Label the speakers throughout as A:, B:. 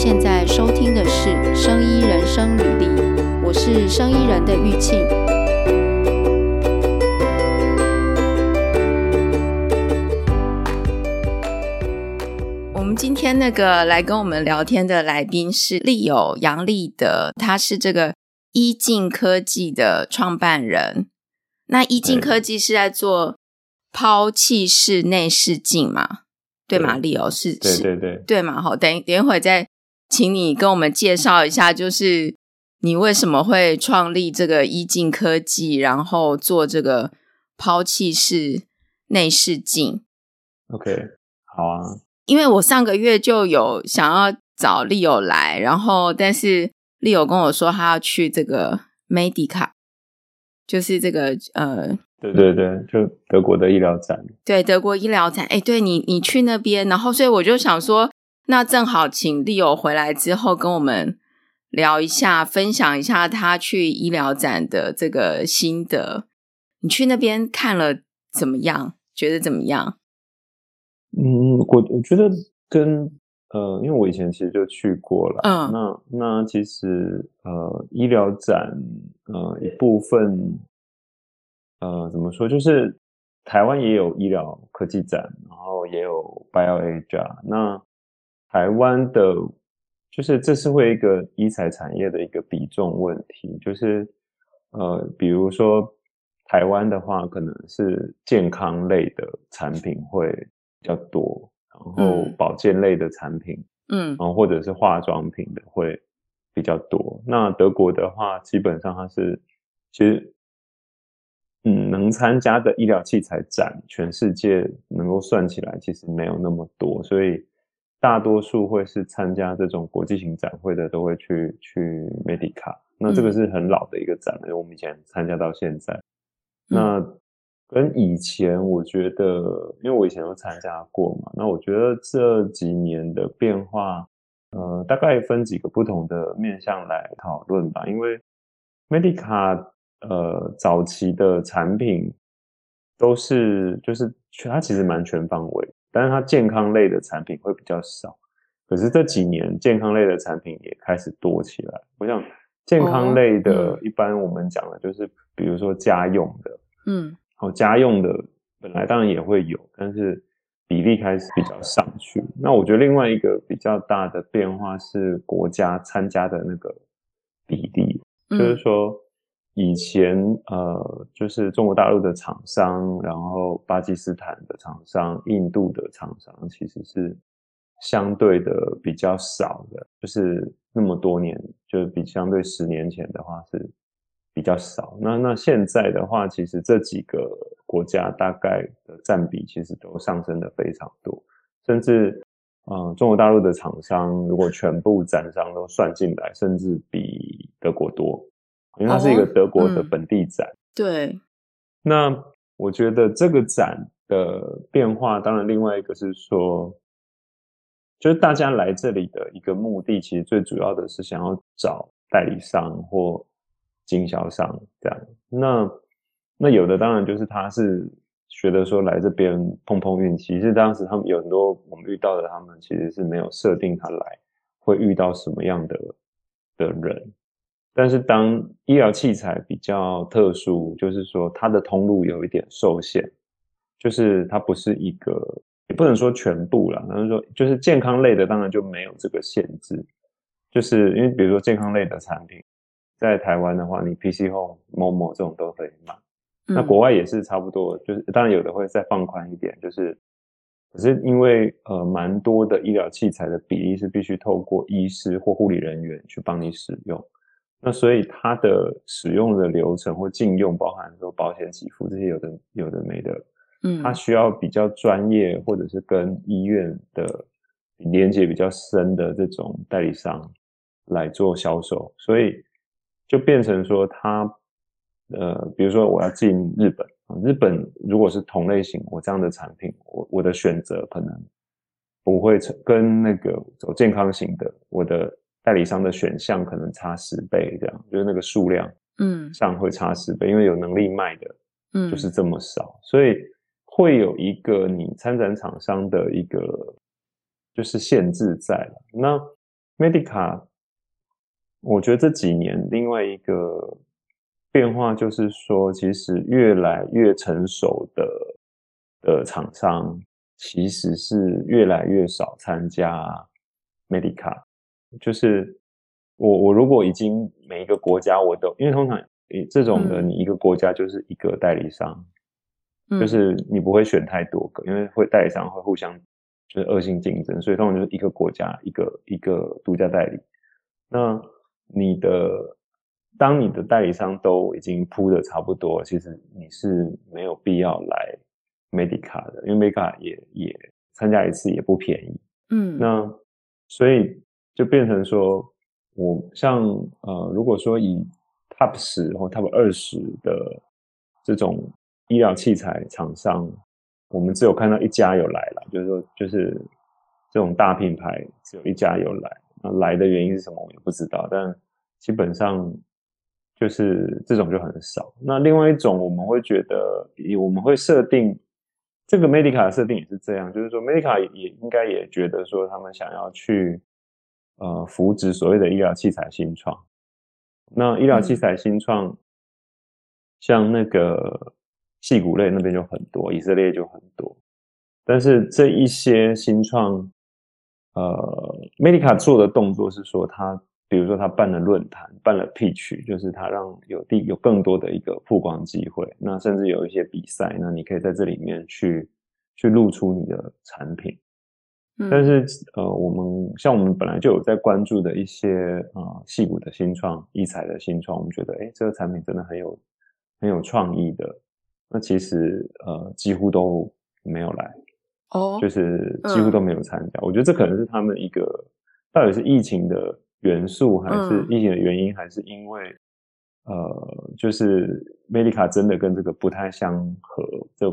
A: 现在收听的是《生医人生履历》，我是生医人的玉庆。我们今天那个来跟我们聊天的来宾是利友杨立德，他是这个医镜科技的创办人。那医镜科技是在做抛弃式内视镜嘛？对吗？利友是是，
B: 对对对，
A: 对嘛？好，等等一会儿再请你跟我们介绍一下，就是你为什么会创立这个医镜科技，然后做这个抛弃式内视镜。
B: OK，好啊。
A: 因为我上个月就有想要找利友来，然后但是利友跟我说他要去这个 Medica，就是这个呃。
B: 对对对，就德国的医疗展。
A: 对，德国医疗展。哎，对你，你去那边，然后所以我就想说，那正好请利友回来之后跟我们聊一下，分享一下他去医疗展的这个心得。你去那边看了怎么样？觉得怎么样？
B: 嗯，我我觉得跟呃，因为我以前其实就去过了。
A: 嗯，
B: 那那其实呃，医疗展呃一部分。呃，怎么说？就是台湾也有医疗科技展，然后也有 BioAsia。那台湾的，就是这是会一个医材产业的一个比重问题。就是呃，比如说台湾的话，可能是健康类的产品会比较多，然后保健类的产品，嗯，然后或者是化妆品的会比较多。那德国的话，基本上它是其实。嗯，能参加的医疗器材展，全世界能够算起来，其实没有那么多，所以大多数会是参加这种国际型展会的，都会去去 Medica。那这个是很老的一个展了，因为我们以前参加到现在。那跟以前，我觉得，因为我以前都参加过嘛，那我觉得这几年的变化，呃，大概分几个不同的面向来讨论吧，因为 Medica。呃，早期的产品都是就是它其实蛮全方位，但是它健康类的产品会比较少。可是这几年健康类的产品也开始多起来。我想健康类的，一般我们讲的就是比如说家用的，嗯，好，家用的本来当然也会有，但是比例开始比较上去。那我觉得另外一个比较大的变化是国家参加的那个比例，就是说。以前呃，就是中国大陆的厂商，然后巴基斯坦的厂商、印度的厂商，其实是相对的比较少的，就是那么多年，就比相对十年前的话是比较少。那那现在的话，其实这几个国家大概的占比其实都上升的非常多，甚至嗯，中国大陆的厂商如果全部展商都算进来，甚至比德国多。因为它是一个德国的本地展，
A: 对。
B: 那我觉得这个展的变化，当然另外一个是说，就是大家来这里的一个目的，其实最主要的是想要找代理商或经销商这样。那那有的当然就是他是觉得说来这边碰碰运气，其实当时他们有很多我们遇到的，他们其实是没有设定他来会遇到什么样的的人。但是当医疗器材比较特殊，就是说它的通路有一点受限，就是它不是一个，也不能说全部啦，但是说就是健康类的当然就没有这个限制，就是因为比如说健康类的产品，在台湾的话，你 PC Home、Momo 这种都可以买，那国外也是差不多，就是当然有的会再放宽一点，就是可是因为呃蛮多的医疗器材的比例是必须透过医师或护理人员去帮你使用。那所以它的使用的流程或禁用，包含说保险给付这些有的有的没的，嗯，它需要比较专业或者是跟医院的连接比较深的这种代理商来做销售，所以就变成说它，呃，比如说我要进日本啊，日本如果是同类型我这样的产品，我我的选择可能不会成跟那个走健康型的我的。代理商的选项可能差十倍，这样就是那个数量，嗯，上会差十倍，嗯，因为有能力卖的，嗯，就是这么少，嗯，所以会有一个你参展厂商的一个就是限制在了。那 Medica，我觉得这几年另外一个变化就是说，其实越来越成熟的的厂商，其实是越来越少参加 Medica。就是我我如果已经每一个国家我都，因为通常这种的，你一个国家就是一个代理商，嗯、就是你不会选太多个，因为会代理商会互相就是恶性竞争，所以通常就是一个国家一个一个独家代理。那你的当你的代理商都已经铺的差不多，其实你是没有必要来 Medica 的，因为 Medica 也也参加一次也不便宜。嗯，那所以就变成说，我像呃，如果说以 Top 十或 Top 二十的这种医疗器材厂商，我们只有看到一家有来了，就是说就是这种大品牌只有一家有来。那来的原因是什么？我也不知道，但基本上就是这种就很少。那另外一种，我们会觉得，我们会设定这个 Medica 的设定也是这样，就是说 Medica 也应该也觉得说，他们想要去呃扶植所谓的医疗器材新创。那医疗器材新创，嗯、像那个戏骨类那边就很多，以色列就很多，但是这一些新创。呃，Medica 做的动作是说，他比如说他办了论坛，办了 pitch，就是他让有地有更多的一个曝光机会。那甚至有一些比赛，那你可以在这里面去去露出你的产品。嗯、但是呃，我们像我们本来就有在关注的一些呃矽谷的新创、异彩的新创，我们觉得哎，这个产品真的很有很有创意的。那其实呃，几乎都没有来。哦，oh, 就是几乎都没有参加。嗯、我觉得这可能是他们一个，到底是疫情的元素，还是疫情的原因，嗯、还是因为呃，就是 Medica 真的跟这个不太相合，就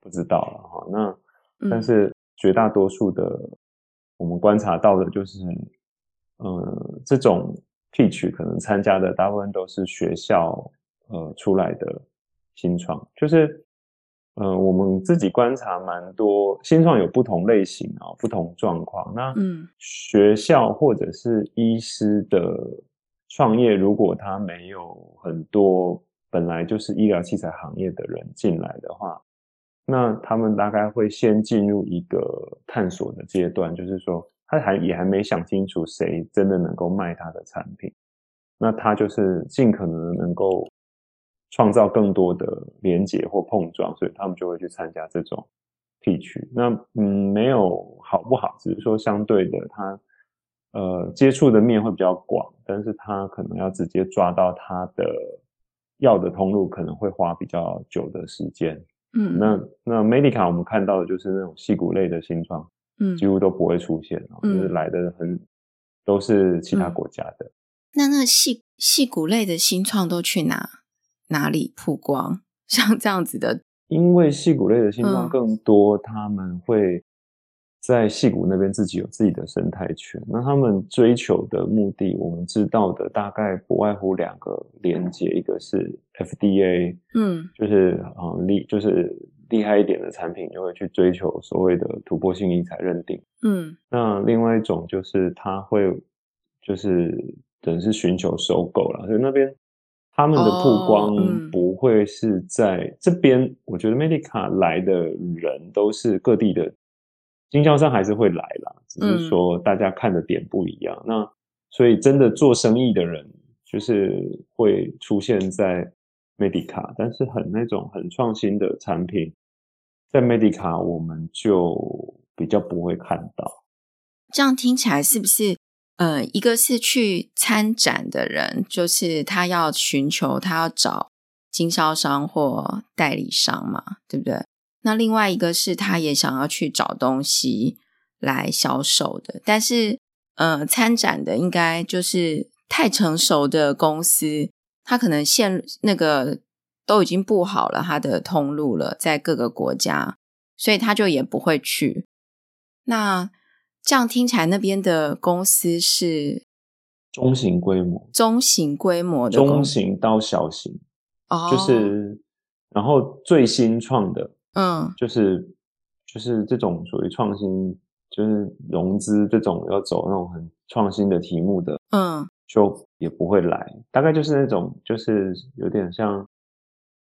B: 不知道了哈。那但是绝大多数的、嗯、我们观察到的就是，呃，这种 pitch 可能参加的大部分都是学校呃出来的新创，就是。呃，我们自己观察蛮多新创有不同类型啊、哦，不同状况。那嗯，学校或者是医师的创业，如果他没有很多本来就是医疗器材行业的人进来的话，那他们大概会先进入一个探索的阶段，就是说他还也还没想清楚谁真的能够卖他的产品，那他就是尽可能能够。创造更多的连结或碰撞，所以他们就会去参加这种 P 区。那嗯，没有好不好，只是说相对的，他呃接触的面会比较广，但是他可能要直接抓到他的要的通路，可能会花比较久的时间。嗯，那那 Medica 我们看到的就是那种细骨类的新创，嗯，几乎都不会出现，嗯，就是来的很都是其他国家的。
A: 嗯，那那细细骨类的新创都去哪？哪里曝光？像这样子的，
B: 因为细骨类的新创更多，嗯、他们会在戏谷那边自己有自己的生态圈。那他们追求的目的，我们知道的大概不外乎两个连接，一个是 FDA，嗯，就是啊厉，就是厉害一点的产品就会去追求所谓的突破性医材认定，嗯，那另外一种就是他会就是等于是寻求收购了，所以那边。他们的曝光不会是在、oh, 嗯、这边，我觉得 Medica 来的人都是各地的经销商，还是会来啦，只是说大家看的点不一样。嗯、那所以真的做生意的人就是会出现在 Medica，但是很那种很创新的产品，在 Medica 我们就比较不会看到。
A: 这样听起来是不是？呃，一个是去参展的人，就是他要寻求，他要找经销商或代理商嘛，对不对？那另外一个是他也想要去找东西来销售的，但是呃，参展的应该就是太成熟的公司，他可能现那个都已经布好了他的通路了，在各个国家，所以他就也不会去。那。这样听起来，那边的公司是
B: 中型规模，
A: 中型规模的，
B: 中型到小型，哦，就是然后最新创的，嗯，就是就是这种属于创新就是融资这种要走那种很创新的题目的，
A: 嗯，
B: 就也不会来。大概就是那种，就是有点像，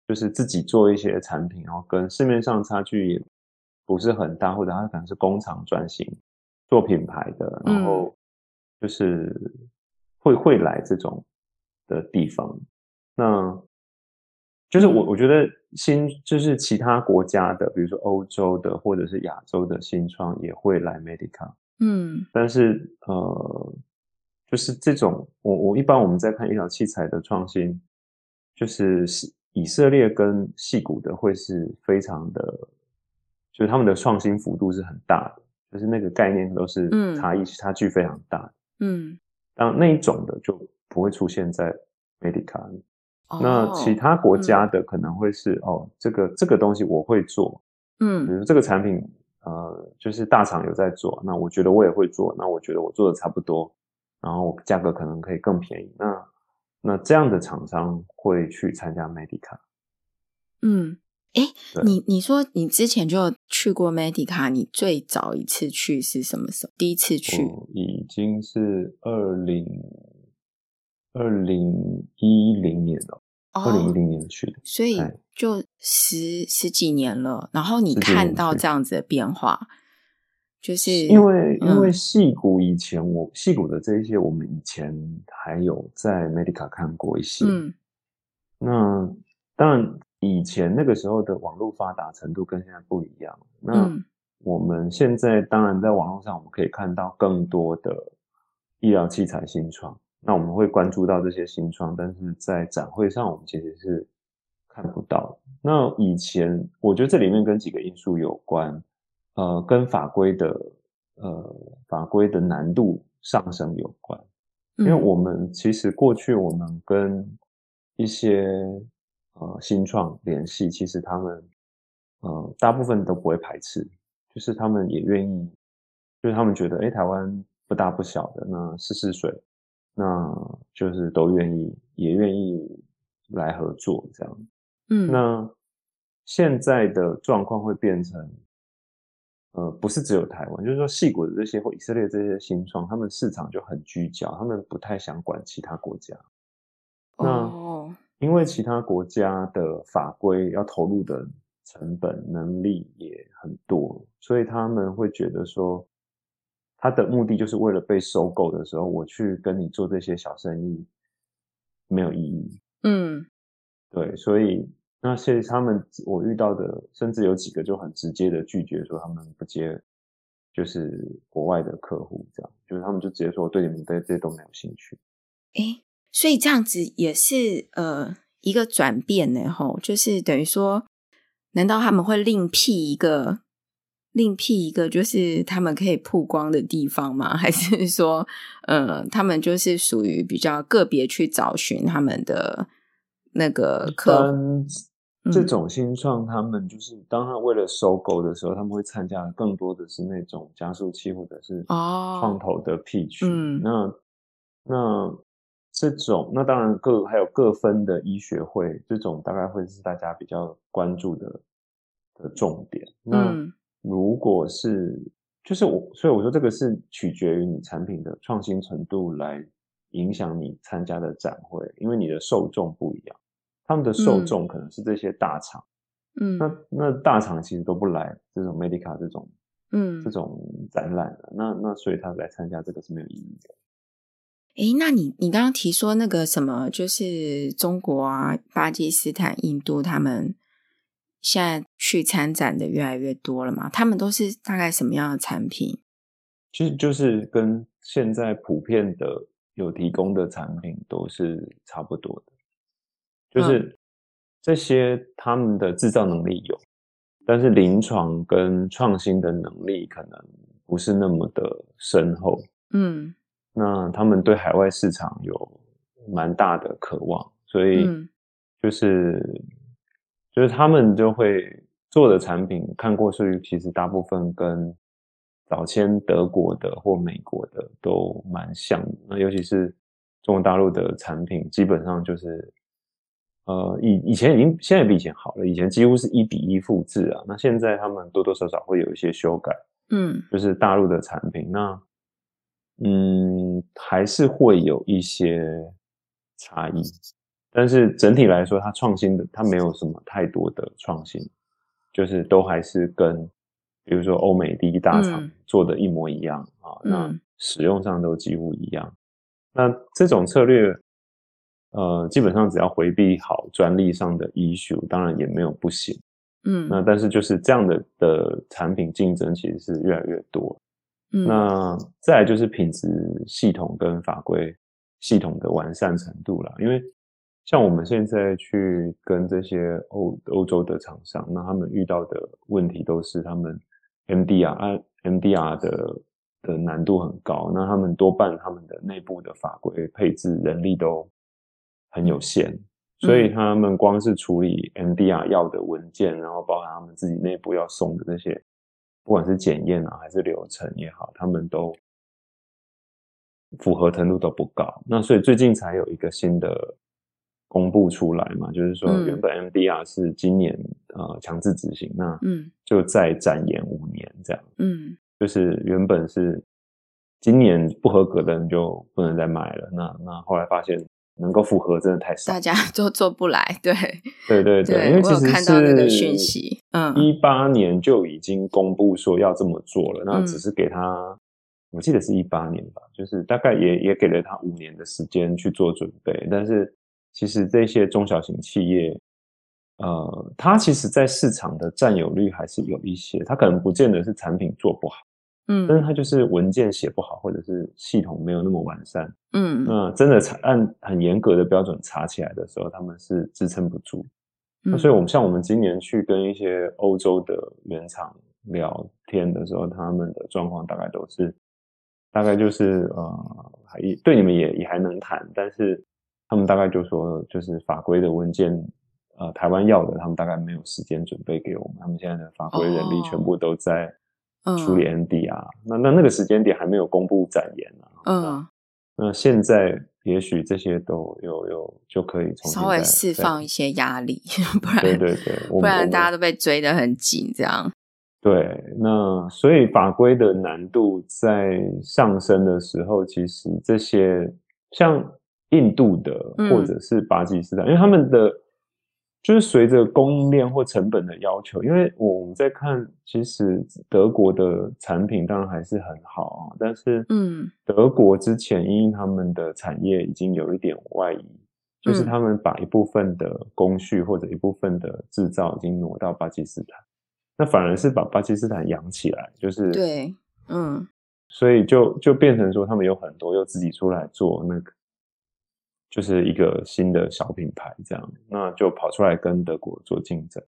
B: 就是自己做一些产品，然后跟市面上差距也不是很大，或者他可能是工厂转型做品牌的，然后就是会会来这种的地方。那就是我我觉得新就是其他国家的，比如说欧洲的或者是亚洲的新创也会来 Medica，
A: 嗯，
B: 但是呃，就是这种我我一般我们在看医疗器材的创新，就是以色列跟细谷的会是非常的，就是他们的创新幅度是很大的，就是那个概念都是差异差距非常大的，
A: 嗯，
B: 当那一种的就不会出现在 Medica。那其他国家的可能会是、嗯、哦，这个这个东西我会做，
A: 嗯，
B: 比如这个产品，呃，就是大厂有在做，那我觉得我也会做，那我觉得我做的差不多，然后价格可能可以更便宜，那那这样的厂商会去参加 Medica。
A: 嗯，哎，你你说你之前就去过 Medica，你最早一次去是什么时候？第一次去
B: 已经是二零。二零一零年了，二零一零年去的，
A: 所以就十十几年了。然后你看到这样子的变化，就是
B: 因为、嗯、因为戏骨以前我戏骨的这一些，我们以前还有在 Medica 看过一些。
A: 嗯，
B: 那当然以前那个时候的网络发达程度跟现在不一样。那我们现在当然在网络上我们可以看到更多的医疗器材新创。那我们会关注到这些新创，但是在展会上我们其实是看不到。那以前我觉得这里面跟几个因素有关，呃，跟法规的呃法规的难度上升有关。因为我们其实过去我们跟一些呃新创联系，其实他们呃大部分都不会排斥，就是他们也愿意，就是他们觉得诶台湾不大不小的，那试试水。那就是都愿意，也愿意来合作这样。
A: 嗯，
B: 那现在的状况会变成，呃，不是只有台湾，就是说，细谷的这些或以色列这些新创，他们市场就很聚焦，他们不太想管其他国家。
A: 哦，
B: 那因为其他国家的法规要投入的成本、能力也很多，所以他们会觉得说。他的目的就是为了被收购的时候，我去跟你做这些小生意没有意义。
A: 嗯，
B: 对，所以那些他们我遇到的，甚至有几个就很直接的拒绝说他们不接，就是国外的客户，这样就是他们就直接说我对你们这这些都没有兴趣。
A: 诶，所以这样子也是呃一个转变呢，吼，就是等于说，难道他们会另辟一个？另辟一个就是他们可以曝光的地方吗？还是说，呃，他们就是属于比较个别去找寻他们的那个客户？
B: 这种新创，他们就是当他为了收购的时候，他们会参加更多的是那种加速器或者是创投的 pitch。
A: 嗯，
B: 那那这种那当然各还有各分的医学会，这种大概会是大家比较关注的的重点。那。
A: 嗯
B: 如果是，就是我，所以我说这个是取决于你产品的创新程度来影响你参加的展会，因为你的受众不一样，他们的受众可能是这些大厂，
A: 嗯，
B: 那那大厂其实都不来这种 Medica 这种，
A: 嗯，
B: 这种展览的，那那所以他来参加这个是没有意义的。
A: 诶，那你你刚刚提说那个什么，就是中国啊、巴基斯坦、印度他们。现在去参展的越来越多了嘛？他们都是大概什么样的产品？
B: 其实就是跟现在普遍的有提供的产品都是差不多的，就是这些他们的制造能力有，但是临床跟创新的能力可能不是那么的深厚。
A: 嗯，
B: 那他们对海外市场有蛮大的渴望，所以就是。就是他们就会做的产品，看过去其实大部分跟早先德国的或美国的都蛮像的。那尤其是中国大陆的产品，基本上就是，呃，以以前已经现在比以前好了，以前几乎是一比一复制啊。那现在他们多多少少会有一些修改，
A: 嗯，
B: 就是大陆的产品，那嗯，还是会有一些差异，但是整体来说，它创新的它没有什么太多的创新，就是都还是跟比如说欧美第一大厂做的一模一样啊，嗯，那使用上都几乎一样。那这种策略，呃，基本上只要回避好专利上的 issue，当然也没有不行。
A: 嗯，
B: 那但是就是这样的的产品竞争其实是越来越多。嗯，那再来就是品质系统跟法规系统的完善程度了。因为像我们现在去跟这些欧欧洲的厂商，那他们遇到的问题都是他们 MDR 啊 MDR 的的难度很高，那他们多半他们的内部的法规配置人力都很有限。所以他们光是处理 MDR 要的文件，然后包含他们自己内部要送的这些，不管是检验啊还是流程也好，他们都符合程度都不高。那所以最近才有一个新的公布出来嘛，就是说原本 MDR 是今年呃强制执行，那嗯就再展延五年这样，嗯，就是原本是今年不合格的人就不能再卖了，那那后来发现。能够符合真的太少，
A: 大家 都做不来。对，
B: 对对对，
A: 对
B: 因为其实是
A: 看到那个讯息，嗯，
B: 一八年就已经公布说要这么做了，嗯、那只是给他，我记得是一八年吧，就是大概也也给了他五年的时间去做准备。但是其实这些中小型企业，呃，它其实在市场的占有率还是有一些，它可能不见得是产品做不好。嗯，但是它就是文件写不好，或者是系统没有那么完善。嗯，那真的查按很严格的标准查起来的时候，他们是支撑不住。嗯，那所以我们像我们今年去跟一些欧洲的原厂聊天的时候，他们的状况大概都是，大概就是呃，还对你们也也还能谈，但是他们大概就说，就是法规的文件，呃，台湾要的，他们大概没有时间准备给我们，他们现在的法规人力全部都在。处理 MDR，嗯，那那那个时间点还没有公布展延啊。嗯，那现在也许这些都有有就可以
A: 稍微释放一些压力，不然
B: 对对对，
A: 不然大家都被追得很紧，这样。
B: 对，那所以法规的难度在上升的时候，其实这些像印度的或者是巴基斯坦，嗯，因为他们的。就是随着供应链或成本的要求，因为我们在看，其实德国的产品当然还是很好啊，但是，嗯，德国之前因为他们的产业已经有一点外移，就是他们把一部分的工序或者一部分的制造已经挪到巴基斯坦，那反而是把巴基斯坦养起来，就是
A: 对，嗯，
B: 所以就就变成说他们有很多又自己出来做那个。就是一个新的小品牌，这样，那就跑出来跟德国做竞争。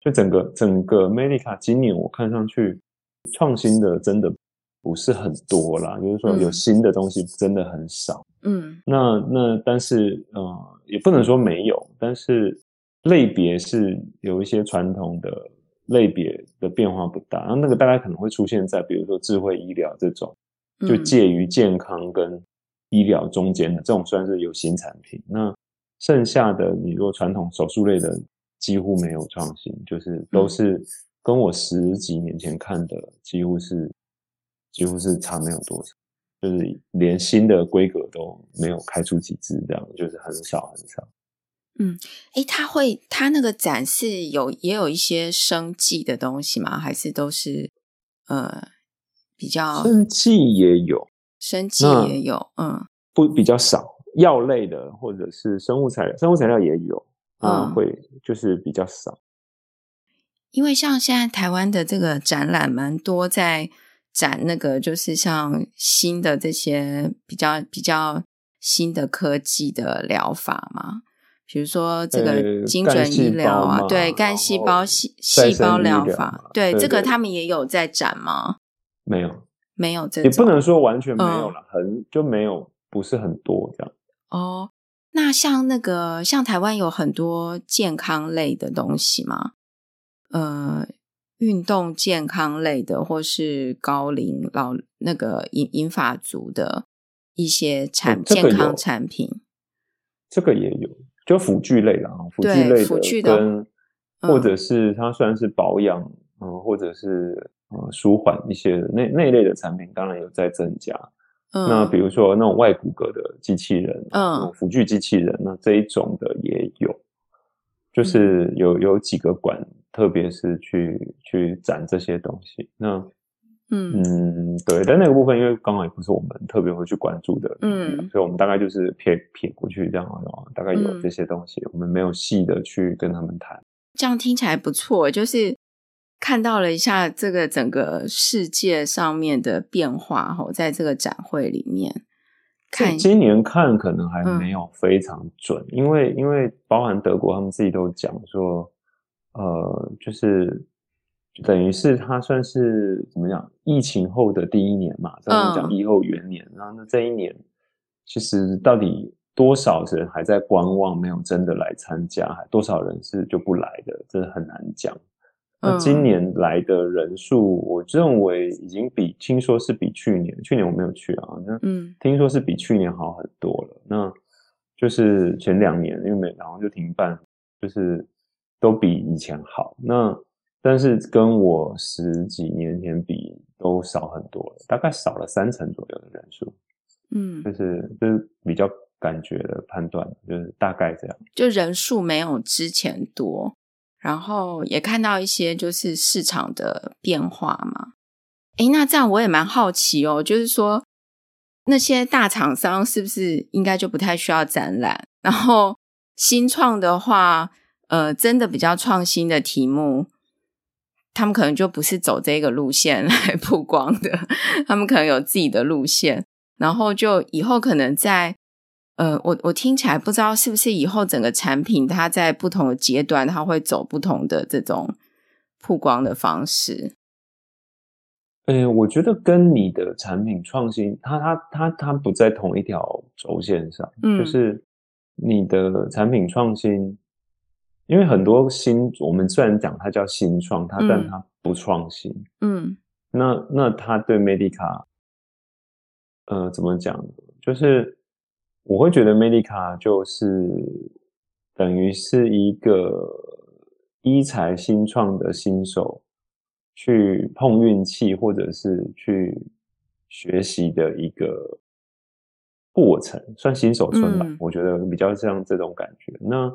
B: 就整个整个 Medica 今年我看上去创新的真的不是很多啦，就是说有新的东西真的很少。嗯，那那但是呃也不能说没有，但是类别是有一些传统的类别的变化不大。那那个大概可能会出现在比如说智慧医疗这种，就介于健康跟。医疗中间的这种算是有新产品，那剩下的你如果传统手术类的几乎没有创新，就是都是跟我十几年前看的几乎是几乎是差没有多少，就是连新的规格都没有开出几支，这样就是很少很少。
A: 嗯，诶，他会他那个展示有也有一些生计的东西吗？还是都是呃比较
B: 生技也有。
A: 生技也有，嗯，
B: 不比较少，药类的或者是生物材料，生物材料也有，嗯，会就是比较少。
A: 因为像现在台湾的这个展览蛮多，在展那个就是像新的这些比较比较新的科技的疗法嘛，比如说这个精准医疗啊，对，干细胞细细胞疗法，对，这个他们也有在展吗？
B: 没有。
A: 没有这，
B: 也不能说完全没有了，嗯，很就没有，不是很多这样。
A: 哦，那像那个像台湾有很多健康类的东西吗？呃，运动健康类的，或是高龄老那个银银发族的一些产，嗯这个，健康产品，
B: 这个也有，就辅具类的啊，辅具类的跟，嗯，或者是它算是保养，嗯，或者是。呃舒缓一些的那那一类的产品，当然有在增加。
A: 嗯、
B: 那比如说那种外骨骼的机器人，
A: 嗯，
B: 辅具机器人，那这一种的也有，就是有有几个馆，特别是去去展这些东西。那嗯嗯，对，但那个部分因为刚好也不是我们特别会去关注的，嗯，所以我们大概就是撇撇过去这样啊，大概有这些东西，嗯、我们没有细的去跟他们谈。
A: 这样听起来不错，就是。看到了一下这个整个世界上面的变化哈，在这个展会里面看，
B: 今年看可能还没有非常准，嗯、因为因为包含德国他们自己都讲说，呃，就是等于是它算是怎么讲，疫情后的第一年嘛，咱们讲疫后元年，嗯、然后那这一年其实到底多少人还在观望，没有真的来参加，还多少人是就不来的，真的很难讲。那今年来的人数，我认为已经比听说是比去年，去年我没有去啊，那嗯，听说是比去年好很多了。那就是前两年，因为没然后就停办，就是都比以前好。那但是跟我十几年前比都少很多了，大概少了三成左右的人数。嗯，就是就是比较感觉的判断，就是大概这样，
A: 就人数没有之前多。然后也看到一些就是市场的变化嘛，诶，那这样我也蛮好奇哦，就是说那些大厂商是不是应该就不太需要展览？然后新创的话，呃，真的比较创新的题目，他们可能就不是走这个路线来曝光的，他们可能有自己的路线，然后就以后可能在。呃，我我听起来不知道是不是以后整个产品它在不同的阶段，它会走不同的这种曝光的方式。
B: 呃，我觉得跟你的产品创新，它它它它不在同一条轴线上。嗯，就是你的产品创新，因为很多新，我们虽然讲它叫新创，它但它不创新。嗯，那那它对 Medica，呃，怎么讲？就是。我会觉得 Medica 就是等于是一个医材新创的新手去碰运气，或者是去学习的一个过程，算新手村吧。嗯、我觉得比较像这种感觉。那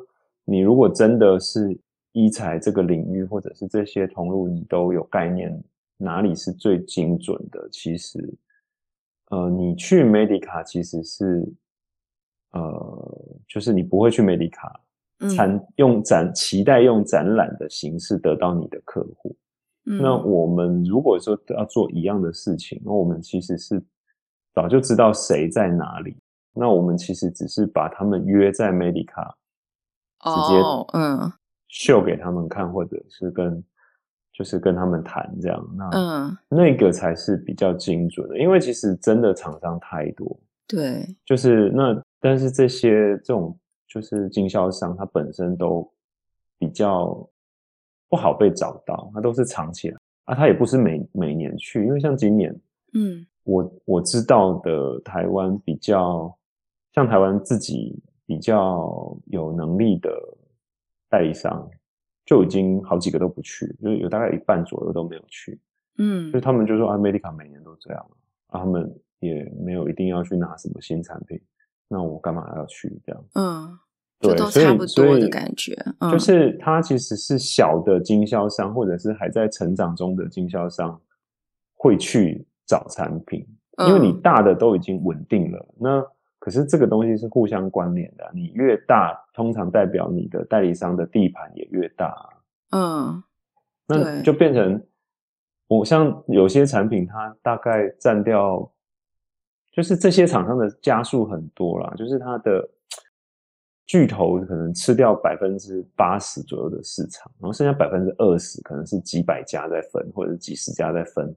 B: 你如果真的是医材这个领域，或者是这些通路，你都有概念，哪里是最精准的？其实，呃，你去 Medica 其实是。呃，就是你不会去 Medica 参用展，期待用展览的形式得到你的客户。嗯、那我们如果说要做一样的事情，那我们其实是早就知道谁在哪里。那我们其实只是把他们约在 Medica，直接嗯秀给他们看，哦嗯、或者是跟就是跟他们谈这样。那嗯，那个才是比较精准的，因为其实真的厂商太多。
A: 对，
B: 就是那。但是这些这种就是经销商，他本身都比较不好被找到，他都是藏起来。啊，他也不是每每年去，因为像今年，嗯，我我知道的台湾比较像台湾自己比较有能力的代理商，就已经好几个都不去，就有大概一半左右都没有去，嗯，就他们就说啊，Medica 每年都这样啊，他们也没有一定要去拿什么新产品。那我干嘛要去这样？嗯，
A: 对，都差不多的感觉。嗯，
B: 就是它其实是小的经销商，或者是还在成长中的经销商会去找产品，因为你大的都已经稳定了。嗯，那可是这个东西是互相关联的，你越大，通常代表你的代理商的地盘也越大。嗯，那就变成我像有些产品，它大概占掉。就是这些厂商的加速很多啦，就是它的巨头可能吃掉百分之八十左右的市场，然后剩下百分之二十可能是几百家在分，或者是几十家在分，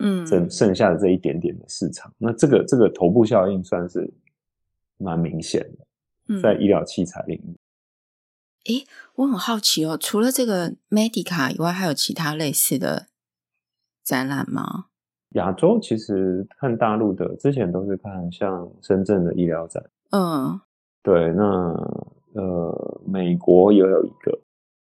B: 嗯，剩剩下的这一点点的市场，那这个这个头部效应算是蛮明显的，在医疗器材领域。
A: 诶、嗯，我很好奇哦，除了这个 Medica 以外，还有其他类似的展览吗？
B: 亚洲其实看大陆的，之前都是看像深圳的医疗展，嗯，对，那呃，美国也有一个，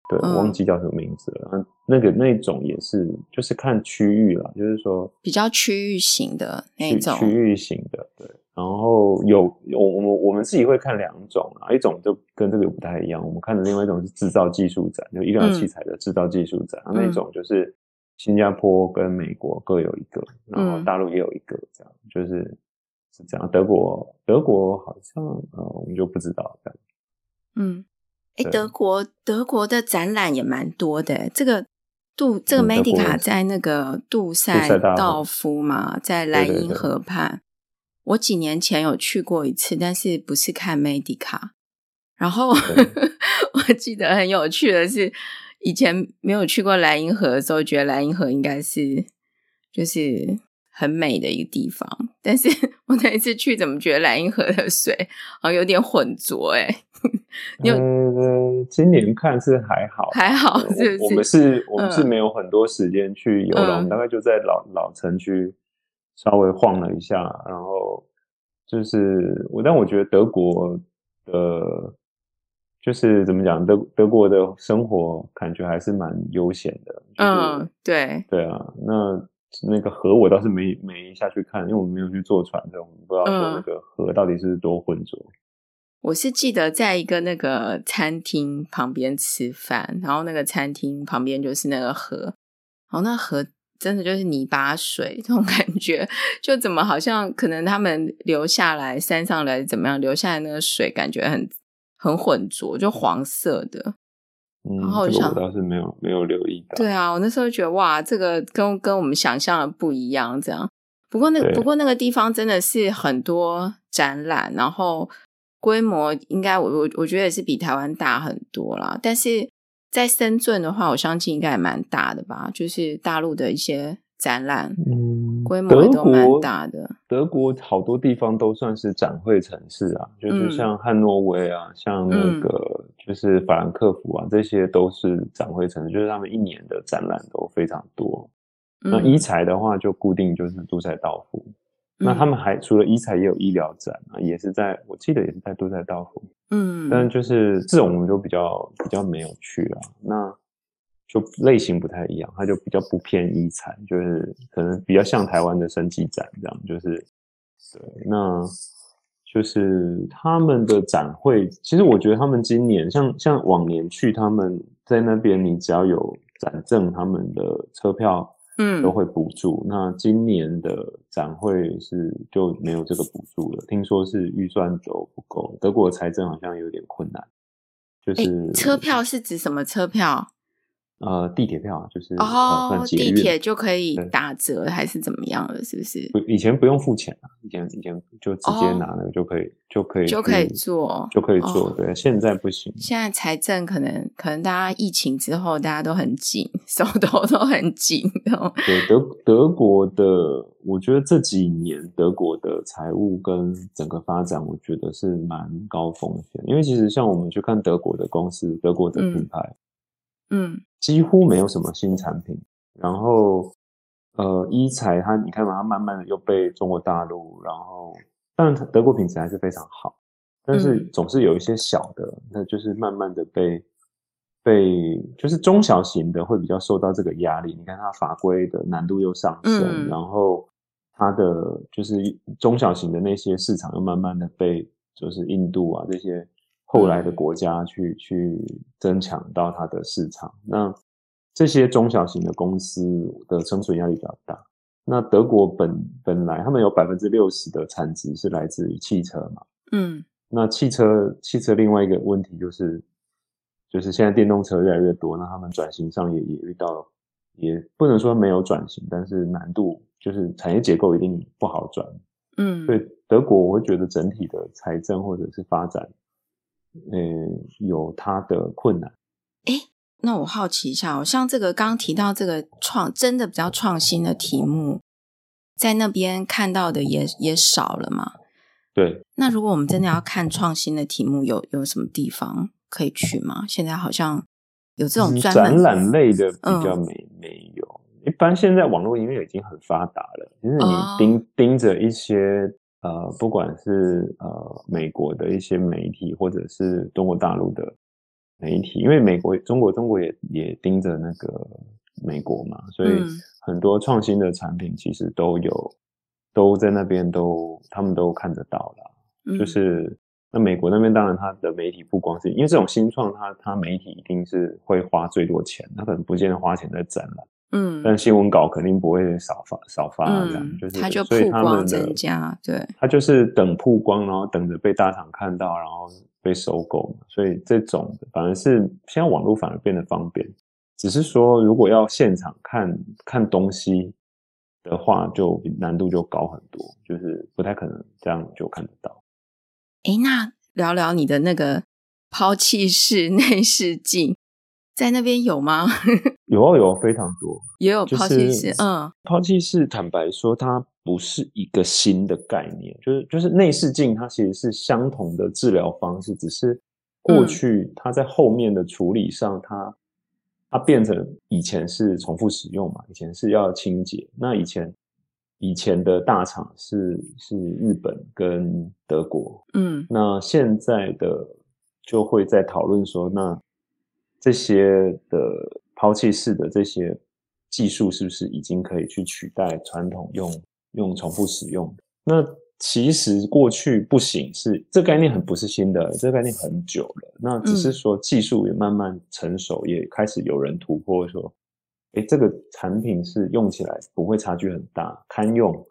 B: 对，我忘记叫什么名字了。嗯、那个那种也是，就是看区域了，就是说
A: 比较区域型的那种
B: 区域型的，对。然后有我我们我们自己会看两种啊，一种就跟这个不太一样。我们看的另外一种是制造技术展，就医疗器材的制造技术展，嗯、那种就是新加坡跟美国各有一个，然后大陆也有一个，这样、嗯、就是是这样。德国德国好像呃我们就不知道这样。
A: 嗯，哎，德国德国的展览也蛮多的。这个杜这个 Medica 在那个杜塞道夫嘛，在莱茵河畔。我几年前有去过一次，但是不是看 Medica。然后 我记得很有趣的是，以前没有去过莱茵河的时候，觉得莱茵河应该是就是很美的一个地方。但是 我那一次去，怎么觉得莱茵河的水好像有点浑浊？哎，
B: 你有呃，今年看是还好，
A: 还好？
B: 我们是，我们是没有很多时间去游览，嗯、大概就在老老城区。稍微晃了一下，然后就是我，但我觉得德国的，就是怎么讲，德德国的生活感觉还是蛮悠闲的。就是、
A: 嗯，对，
B: 对啊，那那个河我倒是没没下去看，因为我们没有去坐船，这种不知道说那个河到底是多浑浊。
A: 我是记得在一个那个餐厅旁边吃饭，然后那个餐厅旁边就是那个河，然后那河。真的就是泥巴水这种感觉，就怎么好像可能他们流下来山上来怎么样流下来那个水，感觉很很浑浊，就黄色的。
B: 嗯，然后我想，这个我倒是没有没有留意到。
A: 对啊，我那时候觉得哇，这个跟跟我们想象的不一样。这样，不过那个不过那个地方真的是很多展览，然后规模应该我我我觉得也是比台湾大很多啦，但是。在深圳的话，我相信应该也蛮大的吧，就是大陆的一些展览，嗯，规模都蛮大的。
B: 德国，德国好多地方都算是展会城市啊，就是像汉诺威啊，嗯、像那个就是法兰克福啊，这些都是展会城市，就是他们一年的展览都非常多。嗯、那医材的话，就固定就是杜塞道夫。那他们还除了医材，也有医疗展啊，也是在我记得也是在杜塞道夫。嗯，但就是这种我们就比较比较没有去了，那就类型不太一样，它就比较不偏医材，就是可能比较像台湾的生技展这样，就是对，那就是他们的展会，其实我觉得他们今年像像往年去他们在那边，你只要有展证，他们的车票。嗯，都会补助。那今年的展会是就没有这个补助了，听说是预算都不够，德国的财政好像有点困难。就是
A: 车票是指什么车票？
B: 呃，地铁票就是
A: 哦，地铁就可以打折还是怎么样了？是不是？
B: 不，以前不用付钱啊，以前以前就直接拿那个就可以，就可以，
A: 就可以做，
B: 就可以做。对，现在不行。
A: 现在财政可能可能大家疫情之后大家都很紧，手头都很紧。
B: 对，德德国的，我觉得这几年德国的财务跟整个发展，我觉得是蛮高风险。因为其实像我们去看德国的公司，德国的品牌。嗯，几乎没有什么新产品。然后，呃，一材它，你看嘛，它慢慢的又被中国大陆，然后，当然德国品质还是非常好，但是总是有一些小的，嗯、那就是慢慢的被被，就是中小型的会比较受到这个压力。你看它法规的难度又上升，嗯、然后它的就是中小型的那些市场又慢慢的被，就是印度啊这些。后来的国家去、嗯、去增强到它的市场，那这些中小型的公司的生存压力比较大。那德国本本来他们有百分之六十的产值是来自于汽车嘛，嗯，那汽车汽车另外一个问题就是，就是现在电动车越来越多，那他们转型上也也遇到，也不能说没有转型，但是难度就是产业结构一定不好转，嗯，所以德国我会觉得整体的财政或者是发展。嗯，有它的困难。
A: 哎，那我好奇一下，像这个刚刚提到这个创，真的比较创新的题目，在那边看到的也也少了嘛？
B: 对。那
A: 如果我们真的要看创新的题目，有有什么地方可以去吗？现在好像有这种专门
B: 展览类的比较没、嗯、没有。一般现在网络音乐已经很发达了，就是你盯、哦、盯着一些。呃，不管是呃美国的一些媒体，或者是中国大陆的媒体，因为美国、中国、中国也也盯着那个美国嘛，所以很多创新的产品其实都有都在那边都他们都看得到啦。嗯、就是那美国那边当然它的媒体不光是因为这种新创，它它媒体一定是会花最多钱，它可能不见得花钱在展览。嗯，但新闻稿肯定不会少发少发这样，嗯、就是
A: 他就曝光增加，对，
B: 他就是等曝光，然后等着被大厂看到，然后被收购，所以这种反而是现在网络反而变得方便，只是说如果要现场看看东西的话，就难度就高很多，就是不太可能这样就看得到。
A: 哎，那聊聊你的那个抛弃式 内视镜。在那边有吗？
B: 有啊，有非常多，
A: 也有抛弃式。
B: 就是、
A: 嗯，
B: 抛弃式坦白说，它不是一个新的概念，就是就是内视镜，它其实是相同的治疗方式，只是过去它在后面的处理上，它、嗯、它变成以前是重复使用嘛，以前是要清洁。那以前以前的大厂是是日本跟德国，嗯，那现在的就会在讨论说那。这些的抛弃式的这些技术是不是已经可以去取代传统用用重复使用？那其实过去不行，是这概念很不是新的，这概念很久了。那只是说技术也慢慢成熟，嗯、也开始有人突破说，诶，这个产品是用起来不会差距很大，堪用，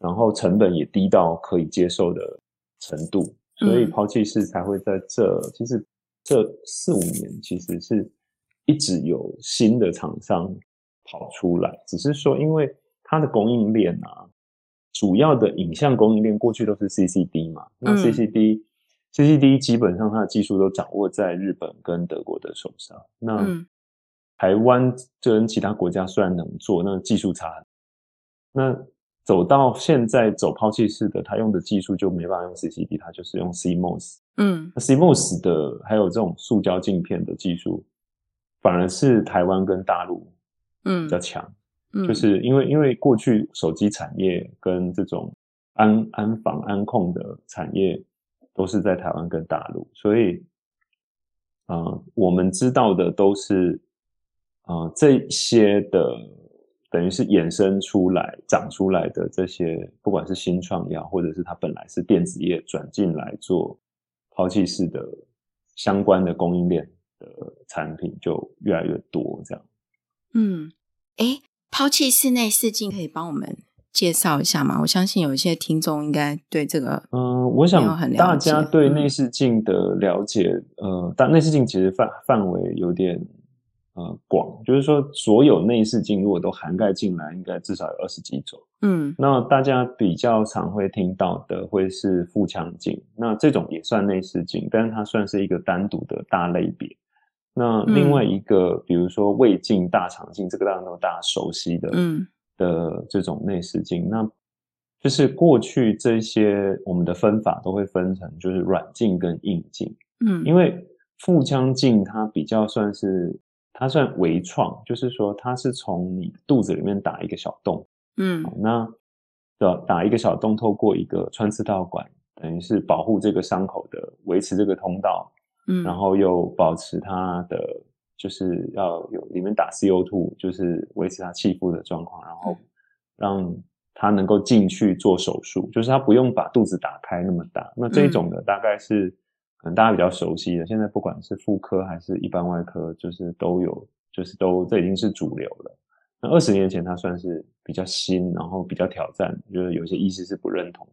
B: 然后成本也低到可以接受的程度，所以抛弃式才会在这。其实。这四五年其实是一直有新的厂商跑出来，只是说因为它的供应链啊，主要的影像供应链过去都是 CCD 嘛，那 CCD、嗯、CCD 基本上它的技术都掌握在日本跟德国的手上，那台湾跟其他国家虽然能做，那技术差很，那。走到现在走抛弃式的，它用的技术就没办法用 CCD，它就是用 CMOS。嗯，那 CMOS 的还有这种塑胶镜片的技术，反而是台湾跟大陆嗯比较强。嗯，就是因为因为过去手机产业跟这种安安防安控的产业都是在台湾跟大陆，所以啊、呃，我们知道的都是啊、呃、这些的。等于是衍生出来、长出来的这些，不管是新创业，或者是它本来是电子业转进来做抛弃式的相关的供应链的产品，就越来越多这样。
A: 嗯，诶，抛弃式内视镜可以帮我们介绍一下吗？我相信有一些听众应该对这个，嗯，
B: 我想大家对内视镜的了解，嗯、呃，但内视镜其实范范围有点。呃，广就是说，所有内视镜如果都涵盖进来，应该至少有二十几种。嗯，那大家比较常会听到的会是腹腔镜，那这种也算内视镜，但是它算是一个单独的大类别。那另外一个，嗯、比如说胃镜、大肠镜，这个当然都大家熟悉的，嗯，的这种内视镜，那就是过去这些我们的分法都会分成就是软镜跟硬镜。嗯，因为腹腔镜它比较算是。它算微创，就是说它是从你肚子里面打一个小洞，嗯，那的打一个小洞，透过一个穿刺道管，等于是保护这个伤口的，维持这个通道，嗯，然后又保持它的，就是要有里面打 CO2，就是维持它气腹的状况，然后让它能够进去做手术，就是它不用把肚子打开那么大。那这种的大概是。可能大家比较熟悉的，现在不管是妇科还是一般外科，就是都有，就是都这已经是主流了。那二十年前它算是比较新，然后比较挑战，就是有些医师是不认同。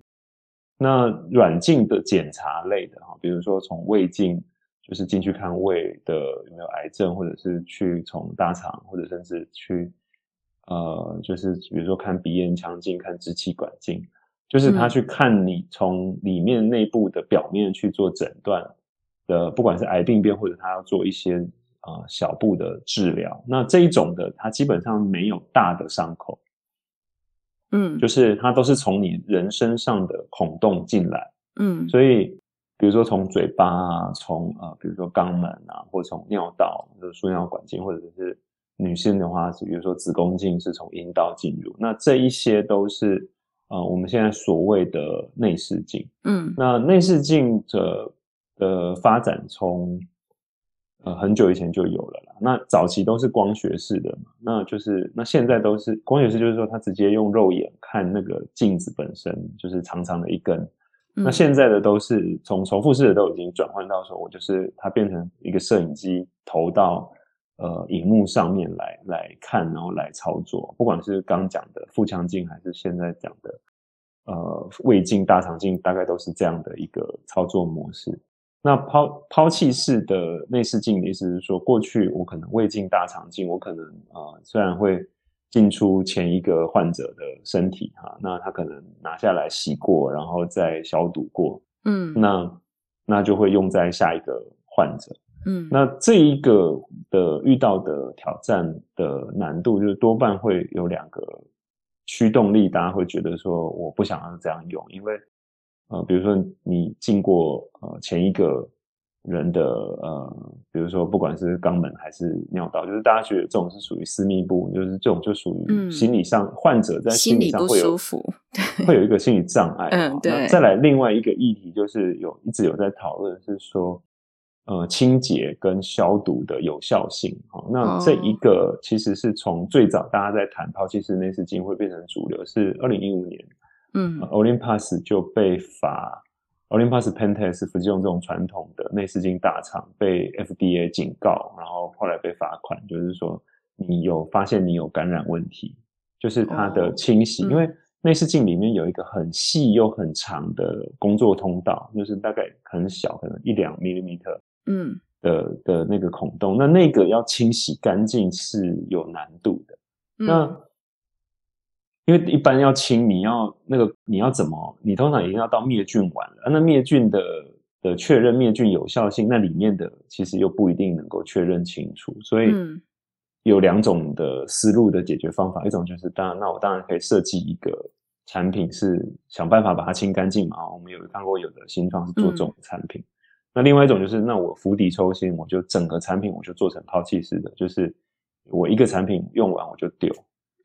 B: 那软镜的检查类的哈，比如说从胃镜，就是进去看胃的有没有癌症，或者是去从大肠，或者甚至去呃，就是比如说看鼻咽腔镜、看支气管镜。就是他去看你从里面内部的表面去做诊断的，不管是癌病变或者他要做一些呃小部的治疗，那这一种的他基本上没有大的伤口，嗯，就是他都是从你人身上的孔洞进来，嗯，所以比如说从嘴巴啊，从呃比如说肛门啊，或从尿道就是输尿管镜，或者是女性的话，比如说子宫镜是从阴道进入，那这一些都是。啊、呃，我们现在所谓的内视镜，嗯，那内视镜的的发展从呃很久以前就有了啦。那早期都是光学式的嘛，那就是那现在都是光学式，就是说它直接用肉眼看那个镜子本身，就是长长的一根。嗯、那现在的都是从重复式的都已经转换到说，我就是它变成一个摄影机投到呃荧幕上面来来看，然后来操作，不管是刚讲的腹腔镜还是现在讲的。呃，胃镜、大肠镜大概都是这样的一个操作模式。那抛抛弃式的内视镜的意思是说，过去我可能胃镜、大肠镜，我可能啊、呃，虽然会进出前一个患者的身体哈、啊，那他可能拿下来洗过，然后再消毒过，嗯，那那就会用在下一个患者，嗯，那这一个的遇到的挑战的难度，就是多半会有两个。驱动力，大家会觉得说我不想要这样用，因为呃，比如说你进过呃前一个人的呃，比如说不管是肛门还是尿道，就是大家觉得这种是属于私密部，就是这种就属于心理上、嗯、患者在心理上会有
A: 舒服，
B: 会有一个心理障碍。
A: 嗯，对。
B: 再来另外一个议题就是有一直有在讨论是说。呃，清洁跟消毒的有效性，哦，那这一个其实是从最早大家在谈抛弃式内视镜会变成主流，是二零一五年，嗯，呃，Olympus 就被罚，Olympus Pentax 不是用这种传统的内视镜大厂被 FDA 警告，然后后来被罚款，就是说你有发现你有感染问题，就是它的清洗，哦，因为内视镜里面有一个很细又很长的工作通道，就是大概很小，可能一两 millimeter。嗯的的那个孔洞，那那个要清洗干净是有难度的。嗯、那因为一般要清，你要那个你要怎么？你通常已经要到灭菌完了，那灭菌的的确认灭菌有效性，那里面的其实又不一定能够确认清楚。所以有两种的思路的解决方法，一种就是当然，那我当然可以设计一个产品，是想办法把它清干净嘛。我们有看过有的新创是做这种产品。嗯那另外一种就是，那我釜底抽薪，我就整个产品我就做成抛弃式的，就是我一个产品用完我就丢。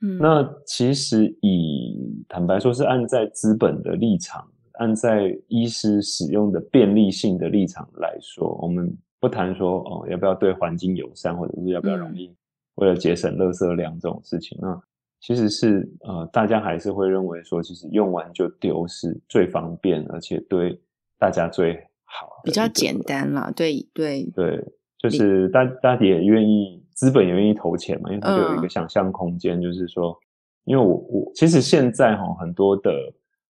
B: 嗯，那其实以坦白说，是按在资本的立场，按在医师使用的便利性的立场来说，我们不谈说哦要不要对环境友善，或者是要不要容易为了节省垃圾量这种事情。那其实是呃大家还是会认为说，其实用完就丢是最方便，而且对大家最。好，
A: 比较简单啦，对对
B: 对，就是大大家也愿意，资本也愿意投钱嘛，因为它就有一个想象空间，就是说，嗯、因为我我其实现在哈很多的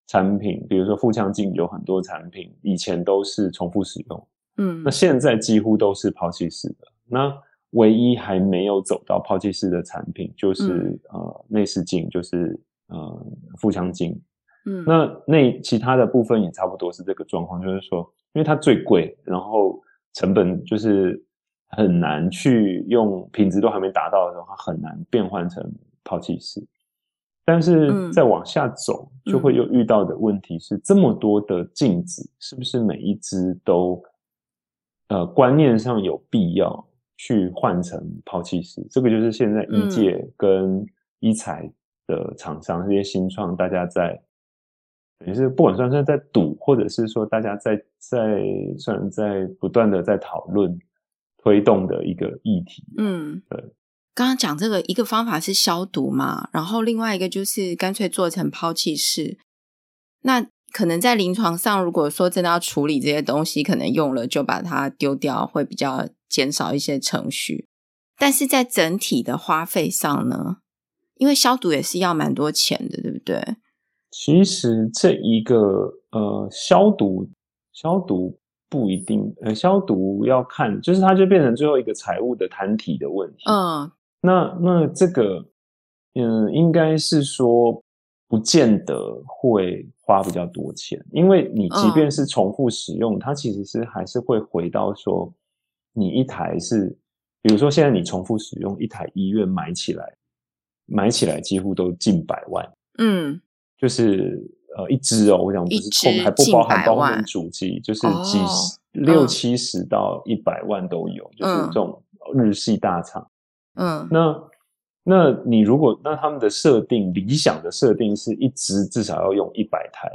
B: 产品，比如说腹腔镜有很多产品以前都是重复使用，嗯，那现在几乎都是抛弃式的，那唯一还没有走到抛弃式的产品就是、嗯、呃内视镜，就是呃腹腔镜，嗯，那那其他的部分也差不多是这个状况，就是说。因为它最贵，然后成本就是很难去用，品质都还没达到的时候，它很难变换成抛弃式。但是再往下走，嗯、就会又遇到的问题是，这么多的镜子，是不是每一只都呃观念上有必要去换成抛弃式？这个就是现在医界跟医材的厂商、嗯、这些新创，大家在。也是不管算是在赌，或者是说大家在在算在不断的在讨论推动的一个议题。嗯，对。
A: 刚刚讲这个一个方法是消毒嘛，然后另外一个就是干脆做成抛弃式。那可能在临床上，如果说真的要处理这些东西，可能用了就把它丢掉，会比较减少一些程序。但是在整体的花费上呢，因为消毒也是要蛮多钱的，对不对？
B: 其实这一个呃消毒消毒不一定，呃消毒要看，就是它就变成最后一个财务的摊体的问题。嗯，那那这个嗯应该是说不见得会花比较多钱，因为你即便是重复使用，嗯、它其实是还是会回到说你一台是，比如说现在你重复使用一台医院买起来买起来几乎都近百万。嗯。就是呃一支哦，我想不是空还不包含包含主机，就。是几十、哦、六七十到一百万都有，嗯、就是这种日系大厂。嗯，那那你如果那他们的设定理想的设定是一支至少要用一百台，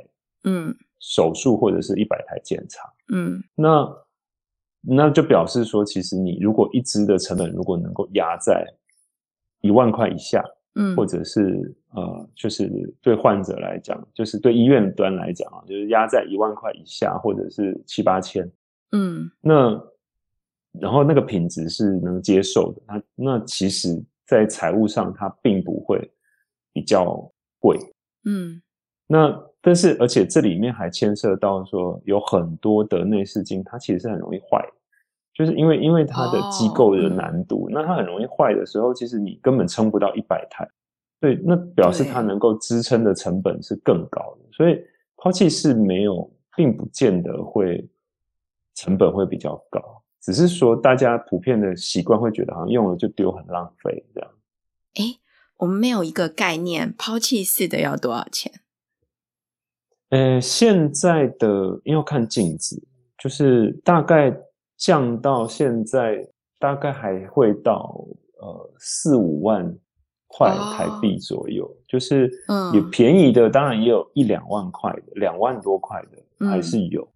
B: 嗯，手术或者是一百台检查，嗯，那那就表示说，其实你如果一支的成本如果能够压在一万块以下，嗯，或者是呃，就是对患者来讲，就是对医院端来讲啊，就是压在一万块以下，或者是七八千，嗯，那然后那个品质是能接受的，那那其实在财务上它并不会比较贵，嗯，那但是而且这里面还牵涉到说有很多的内视镜，它其实是很容易坏。就是因为因为它的机构的难度，那它很容易坏的时候，其实你根本撑不到一百台，对，那表示它能够支撑的成本是更高的，所以抛弃式没有，并不见得会成本会比较高，只是说大家普遍的习惯会觉得好像用了就丢，很浪费这样。
A: 诶，我们没有一个概念，抛弃式的要多少钱？
B: 呃，现在的因为要看镜子，就是大概。降到现在大概还会到呃四五万块台币左右，哦、就是也便宜的，当然也有一两万块的，两万多块的还是有。嗯、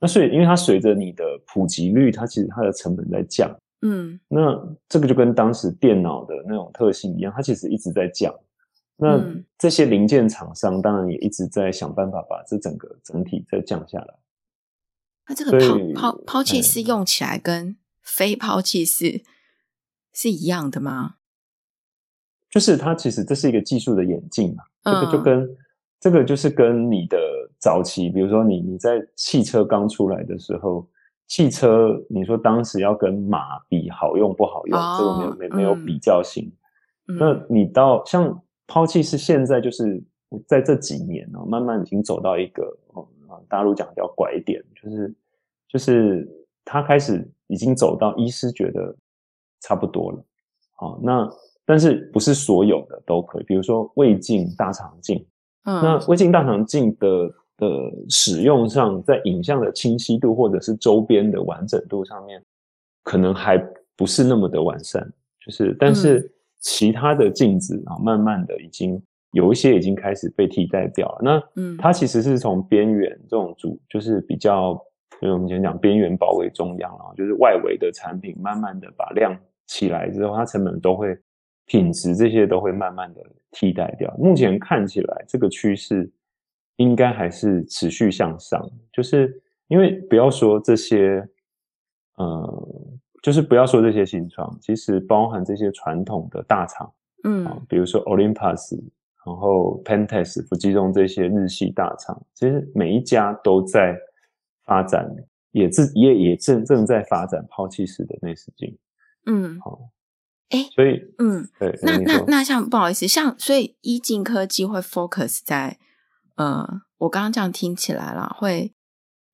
B: 那所以，因为它随着你的普及率，它其实它的成本在降。嗯，那这个就跟当时电脑的那种特性一样，它其实一直在降。那这些零件厂商当然也一直在想办法把这整个整体再降下来。
A: 那这个抛抛抛弃式用起来跟非抛弃式是一样的吗？
B: 就是它其实这是一个技术的演进嘛，嗯、这个就跟这个就是跟你的早期，比如说你你在汽车刚出来的时候，汽车你说当时要跟马比好用不好用，哦、这个没有没没有比较性。嗯、那你到像抛弃是现在就是在这几年呢、哦，慢慢已经走到一个。大陆讲叫拐点，就是就是他开始已经走到医师觉得差不多了，好，那但是不是所有的都可以，比如说胃镜、大肠镜，嗯，那胃镜、大肠镜的的使用上，在影像的清晰度或者是周边的完整度上面，可能还不是那么的完善，就是但是其他的镜子啊，慢慢的已经。有一些已经开始被替代掉了。那嗯，它其实是从边缘这种主，就是比较，因为我们前讲边缘包围中央啊，就是外围的产品，慢慢的把量起来之后，它成本都会，品质这些都会慢慢的替代掉。目前看起来，这个趋势应该还是持续向上。就是因为不要说这些，呃，就是不要说这些新创，其实包含这些传统的大厂，嗯，比如说 Olympus。然后，Pentax、富士通这些日系大厂，其实每一家都在发展，也自也也正正在发展抛弃式的内视镜。嗯，好，哎，所以，嗯，对，
A: 那那那像不好意思，像所以医镜科技会 focus 在，呃，我刚刚这样听起来啦，会，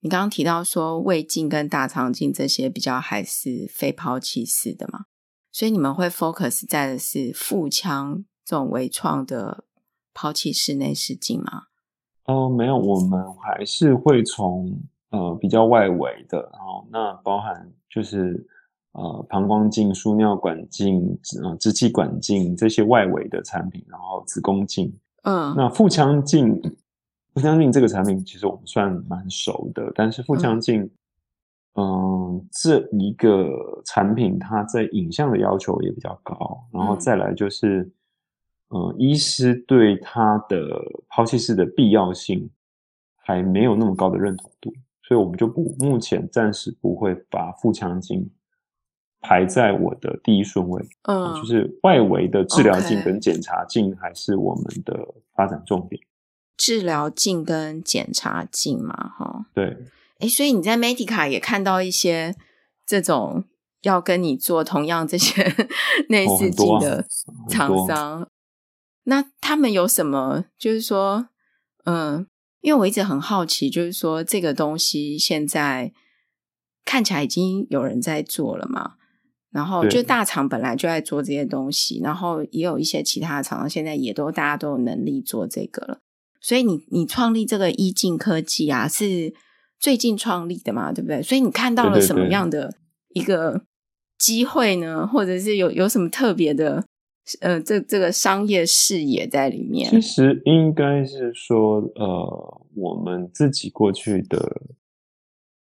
A: 你刚刚提到说胃镜跟大肠镜这些比较还是非抛弃式的嘛，所以你们会 focus 在的是腹腔这种微创的。抛弃式内视镜吗？
B: 哦，没有，我们还是会从呃比较外围的，然后那包含就是呃膀胱镜、输尿管镜、呃支气管镜这些外围的产品，然后子宫镜，嗯，那腹腔镜，腹腔镜这个产品其实我们算蛮熟的，但是腹腔镜，嗯、呃，这一个产品它在影像的要求也比较高，然后再来就是。呃，医师对它的抛弃式的必要性还没有那么高的认同度，所以我们就不目前暂时不会把腹腔镜排在我的第一顺位。嗯、呃，就是外围的治疗镜跟检查镜还是我们的发展重点。
A: 治疗镜跟检查镜嘛，哈，
B: 对。
A: 哎，所以你在 Medica 也看到一些这种要跟你做同样这些 内视镜的厂商。那他们有什么？就是说，嗯，因为我一直很好奇，就是说这个东西现在看起来已经有人在做了嘛。然后，就大厂本来就在做这些东西，然后也有一些其他的厂商现在也都大家都有能力做这个了。所以你，你你创立这个一进科技啊，是最近创立的嘛？对不对？所以你看到了什么样的一个机会呢？对对对，或者是有有什么特别的？呃，这这个商业视野在里面，
B: 其实应该是说，呃，我们自己过去的，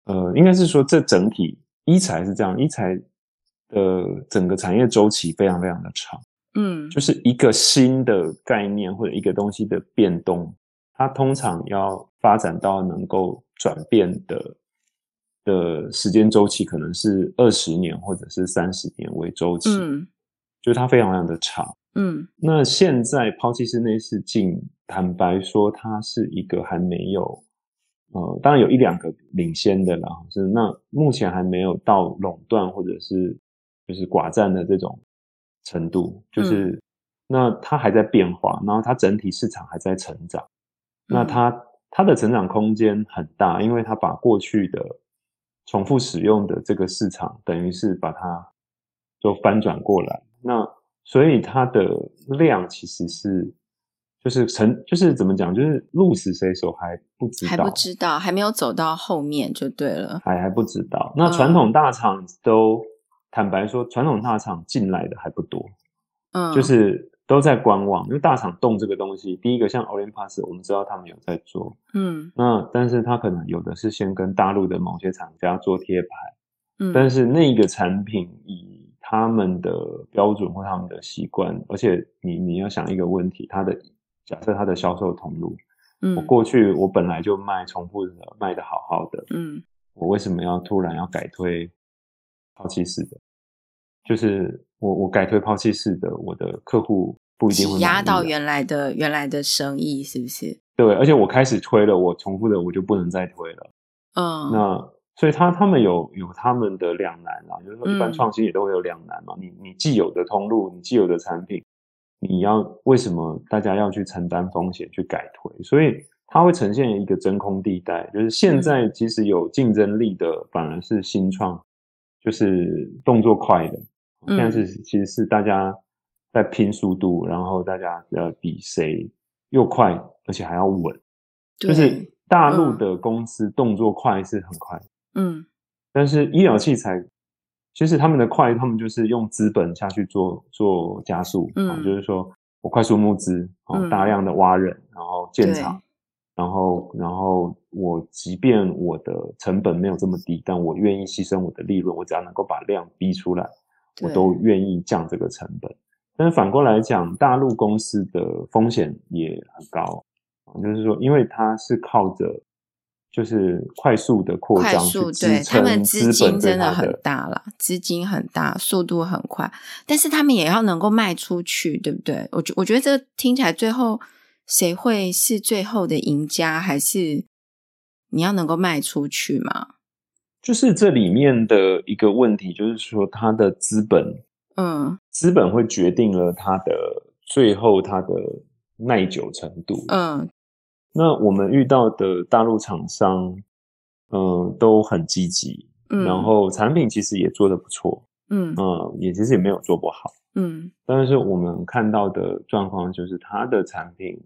B: 呃，应该是说这整体一财是这样，医材的整个产业周期非常非常的长。
A: 嗯，
B: 就是一个新的概念或者一个东西的变动，它通常要发展到能够转变的的时间周期，可能是二十年或者是三十年为周期。嗯，就是它非常非常的长。
A: 嗯，
B: 那现在抛弃式内视镜，坦白说，它是一个还没有，呃，当然有一两个领先的啦，是那目前还没有到垄断或者是就是寡占的这种程度，就是、嗯、那它还在变化，然后它整体市场还在成长，嗯、那它它的成长空间很大，因为它把过去的重复使用的这个市场，等于是把它就翻转过来，那。所以它的量其实是，就是成，就是怎么讲，就是鹿死谁手还不知道，
A: 还不知道，还没有走到后面就对了，
B: 还还不知道。那传统大厂都、嗯、坦白说，传统大厂进来的还不多，嗯，就是都在观望，因为大厂动这个东西，第一个像 Olympus，我们知道他们有在做，嗯，那但是他可能有的是先跟大陆的某些厂家做贴牌，嗯，但是那个产品以他们的标准或他们的习惯，而且你你要想一个问题，他的假设他的销售通路，嗯，我过去我本来就卖重复的，卖的好好的，嗯，我为什么要突然要改推抛弃式的？就是我我改推抛弃式的，我的客户不一定会
A: 压到原来的原来的生意，是不是？
B: 对，而且我开始推了，我重复的我就不能再推了，嗯，那。所以他他们有有他们的两难啊，就是说一般创新也都会有两难嘛。嗯、你你既有的通路，你既有的产品，你要为什么大家要去承担风险去改推？所以它会呈现一个真空地带，就是现在其实有竞争力的反而是新创，就是动作快的。现在是其实是大家在拼速度，然后大家呃比谁又快，而且还要稳。就是大陆的公司动作快是很快。嗯，但是医疗器材，其实他们的快，他们就是用资本下去做做加速，嗯、啊，就是说我快速募资，啊，嗯、大量的挖人，然后建厂，对然后然后我即便我的成本没有这么低，但我愿意牺牲我的利润，我只要能够把量逼出来，我都愿意降这个成本。但是反过来讲，大陆公司的风险也很高，啊，就是说，因为它是靠着。就是快速的扩张，快速，对，他们资金真的很大了，资金很大，速度很快，但是他们也要能够卖出去，对不对？我觉我觉得这听起来最后谁会是最后的赢家？还是你要能够卖出去吗？就是这里面的一个问题，就是说它的资本，嗯，资本会决定了它的最后它的耐久程度，嗯。那我们遇到的大陆厂商，嗯、呃，都很积极，嗯，然后产品其实也做得不错，嗯，呃，也其实也没有做不好，嗯，但是我们看到的状况就是，它的产品，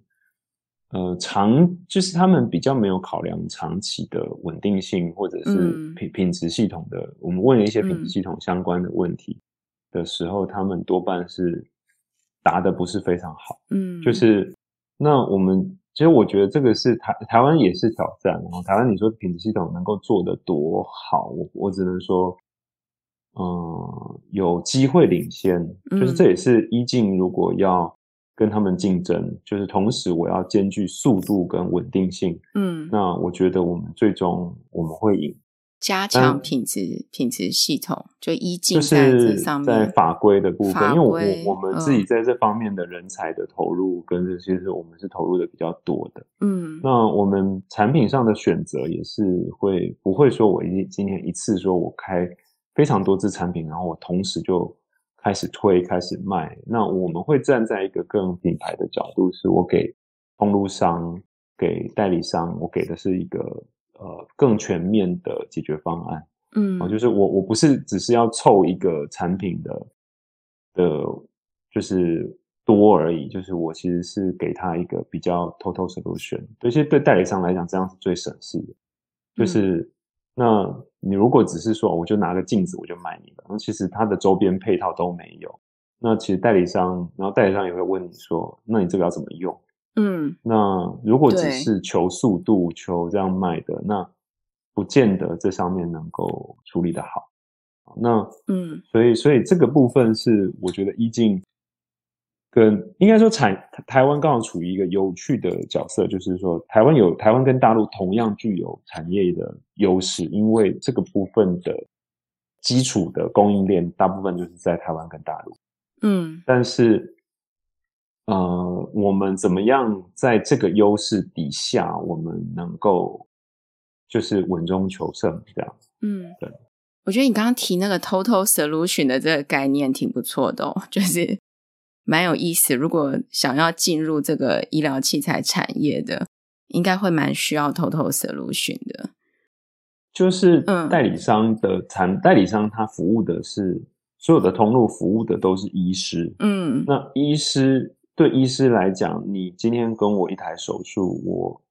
B: 呃，长就是他们比较没有考量长期的稳定性，或者是品品质系统的。我们问了一些品质系统相关的问题的时候，嗯、他们多半是答的不是非常好，嗯，就是那我们。其实我觉得这个是台台湾也是挑战，然后台湾你说品质系统能够做的多好，我我只能说，嗯，有机会领先，就是这也是一进如果要跟他们竞争，嗯、就是同时我要兼具速度跟稳定性，嗯，那我觉得我们最终我们会赢。加强品质品质系统，就依进在这上面，在法规的部分，因为我我我们自己在这方面的人才的投入，跟这些是我们是投入的比较多的。嗯，那我们产品上的选择也是会不会说，我一今天一次说我开非常多支产品，然后我同时就开始推开始卖。那我们会站在一个更品牌的角度，是我给通路商、给代理商，我给的是一个。呃，更全面的解决方案，嗯，啊，就是我我不是只是要凑一个产品的的，就是多而已，就是我其实是给他一个比较 total solution，对，其实对代理商来讲，这样是最省事的。就是，嗯，那你如果只是说我就拿个镜子我就卖你了，那其实它的周边配套都没有，那其实代理商，然后代理商也会问你说，那你这个要怎么用？嗯，那如果只是求速度、求这样卖的，那不见得这上面能够处理得好。那
A: 嗯，
B: 所以所以这个部分是我觉得医境跟应该说产台湾刚好处于一个有趣的角色，就是说台湾有台湾跟大陆同样具有产业的优势，因为这个部分的基础的供应链大部分就是在台湾跟大陆。
A: 嗯，
B: 但是呃，我们怎么样在这个优势底下，我们能够就是稳中求胜这样？
A: 嗯，
B: 对。
A: 我觉得你刚刚提那个 total solution 的这个概念挺不错的哦，就是蛮有意思。如果想要进入这个医疗器材产业的，应该会蛮需要 total solution 的。
B: 就是代理商的产、嗯、代理商，他服务的是所有的通路，服务的都是医师。
A: 嗯，
B: 那医师对医师来讲，你今天跟我一台手术，我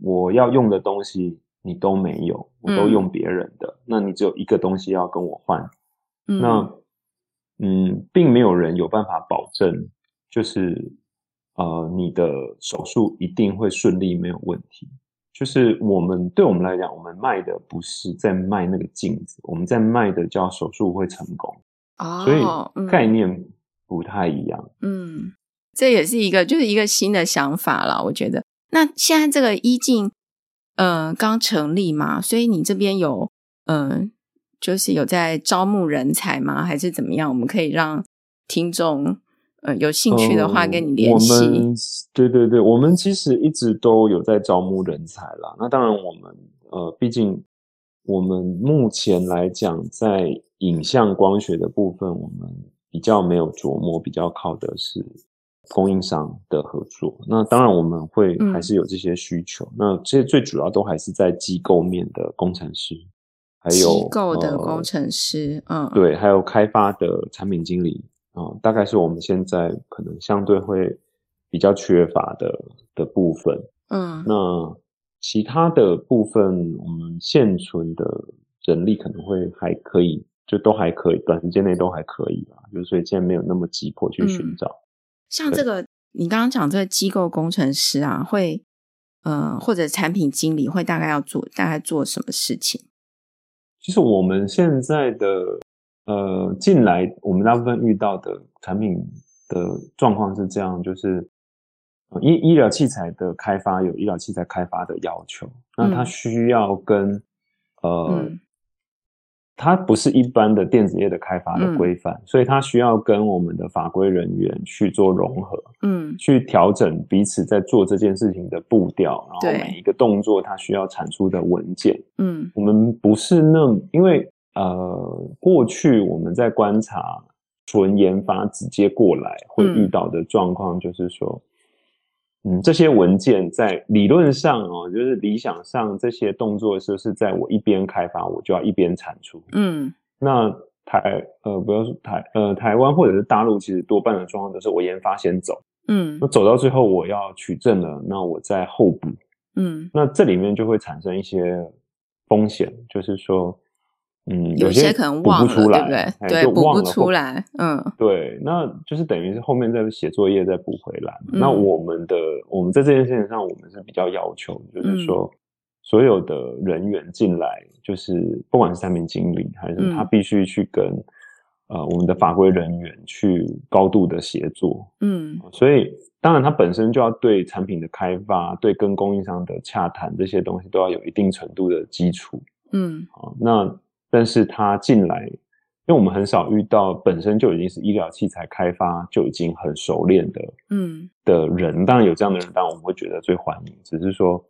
B: 我要用的东西。你都没有，我都用别人的，嗯，那你只有一个东西要跟我换，嗯，那嗯，并没有人有办法保证，就是呃，你的手术一定会顺利没有问题。就是我们对我们来讲，我们卖的不是在卖那个镜子，我们在卖的叫手术会成功，
A: 哦，
B: 所以概念不太一样。
A: 嗯，这也是一个就是一个新的想法了，我觉得。那现在这个医镜。嗯、呃，刚成立嘛，所以你这边有嗯、呃，就是有在招募人才吗？还是怎么样？我们可以让听众呃有兴趣的话跟你联系。
B: 呃、我们对对对，我们其实一直都有在招募人才啦。那当然，我们呃，毕竟我们目前来讲，在影像光学的部分，我们比较没有琢磨，比较靠的是。供应商的合作，那当然我们会还是有这些需求。嗯、那这些最主要都还是在机构面的工程师，还有
A: 机构的工程师，
B: 呃、嗯，对，还有开发的产品经理啊、呃，大概是我们现在可能相对会比较缺乏的的部分。
A: 嗯，
B: 那其他的部分，我们现存的人力可能会还可以，就都还可以，短时间内都还可以吧。就所以现在没有那么急迫去寻找。嗯
A: 像这个，你刚刚讲这个机构工程师啊，会呃，或者产品经理会大概要做大概做什么事情？
B: 其实我们现在的呃进来，我们大部分遇到的产品的状况是这样，就是医医疗器材的开发有医疗器材开发的要求，那它需要跟、嗯、呃。嗯它不是一般的电子业的开发的规范，嗯，所以它需要跟我们的法规人员去做融合，
A: 嗯，去
B: 调整彼此在做这件事情的步调，然后每一个动作它需要产出的文件，
A: 嗯，
B: 我们不是那么，因为呃，过去我们在观察纯研发直接过来会遇到的状况，就是说。嗯，这些文件在理论上哦，就是理想上这些动作是是在我一边开发，我就要一边产出。
A: 嗯，
B: 那台呃，不要说台呃，台湾或者是大陆，其实多半的状况都是我研发先走。
A: 嗯，
B: 那走到最后我要取证了，那我再后补。
A: 嗯，
B: 那这里面就会产生一些风险，就是说。嗯，
A: 有些可能忘了，对不对？对，补不出来。嗯，
B: 对，那就是等于是后面再写作业再补回来。
A: 嗯。
B: 那我们的我们在这件事情上，我们是比较要求，就是说所有的人员进来，就是不管是产品经理还是他必须去跟、嗯、呃我们的法规人员去高度的协作。
A: 嗯，
B: 所以当然他本身就要对产品的开发、对跟供应商的洽谈这些东西都要有一定程度的基础。
A: 嗯，
B: 好，那。但是他进来，因为我们很少遇到本身就已经是医疗器材开发就已经很熟练的，
A: 嗯，
B: 的人，当然有这样的人，当然我们会觉得最欢迎。只是说，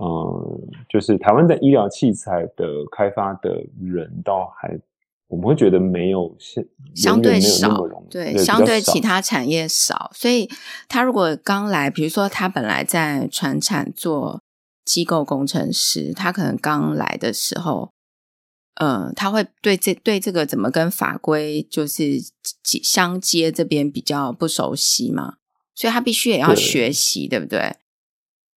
B: 嗯，就是台湾的医疗器材的开发的人，倒还我们会觉得没有现
A: 相对少，
B: 对，
A: 对，相对其他产业少。所以他如果刚来，比如说他本来在船产做机构工程师，他可能刚来的时候。嗯，他会对这对这个怎么跟法规就是相接这边比较不熟悉嘛，所以他必须也要学习，对，对不对？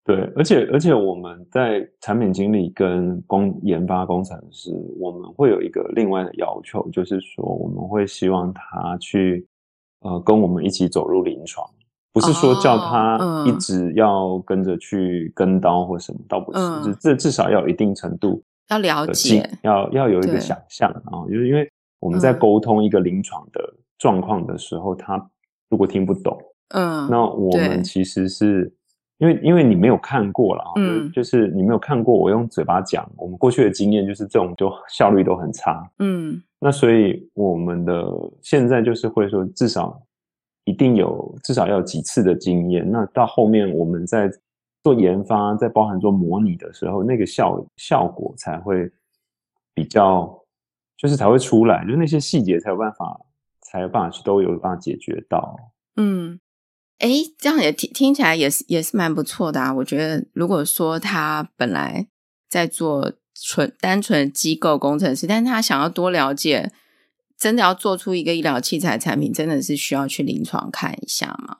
B: 对，而且而且我们在产品经理跟工研发工程师，我们会有一个另外的要求，就是说我们会希望他去呃跟我们一起走入临床，不是说叫他一直要跟着去跟刀或什么，倒不是，这、嗯、这至少要有一定程度。
A: 要了解，
B: 要要有一个想象啊，就是因为我们在沟通一个临床的状况的时候，他如果听不懂，
A: 嗯，
B: 那我们其实是因为因为你没有看过啦，嗯，就是你没有看过，我用嘴巴讲，我们过去的经验就是这种就效率都很差，
A: 嗯，
B: 那所以我们的现在就是会说，至少一定有至少要有几次的经验，那到后面我们在做研发，在包含做模拟的时候，那个效效果才会比较。就是才会出来，就是那些细节才有办法，才有办法去都有办法解决到。
A: 嗯，哎，这样也听听起来也是也是蛮不错的啊。我觉得如果说他本来在做纯单纯机构工程师，但是他想要多了解，真的要做出一个医疗器材产品，真的是需要去临床看一下嘛。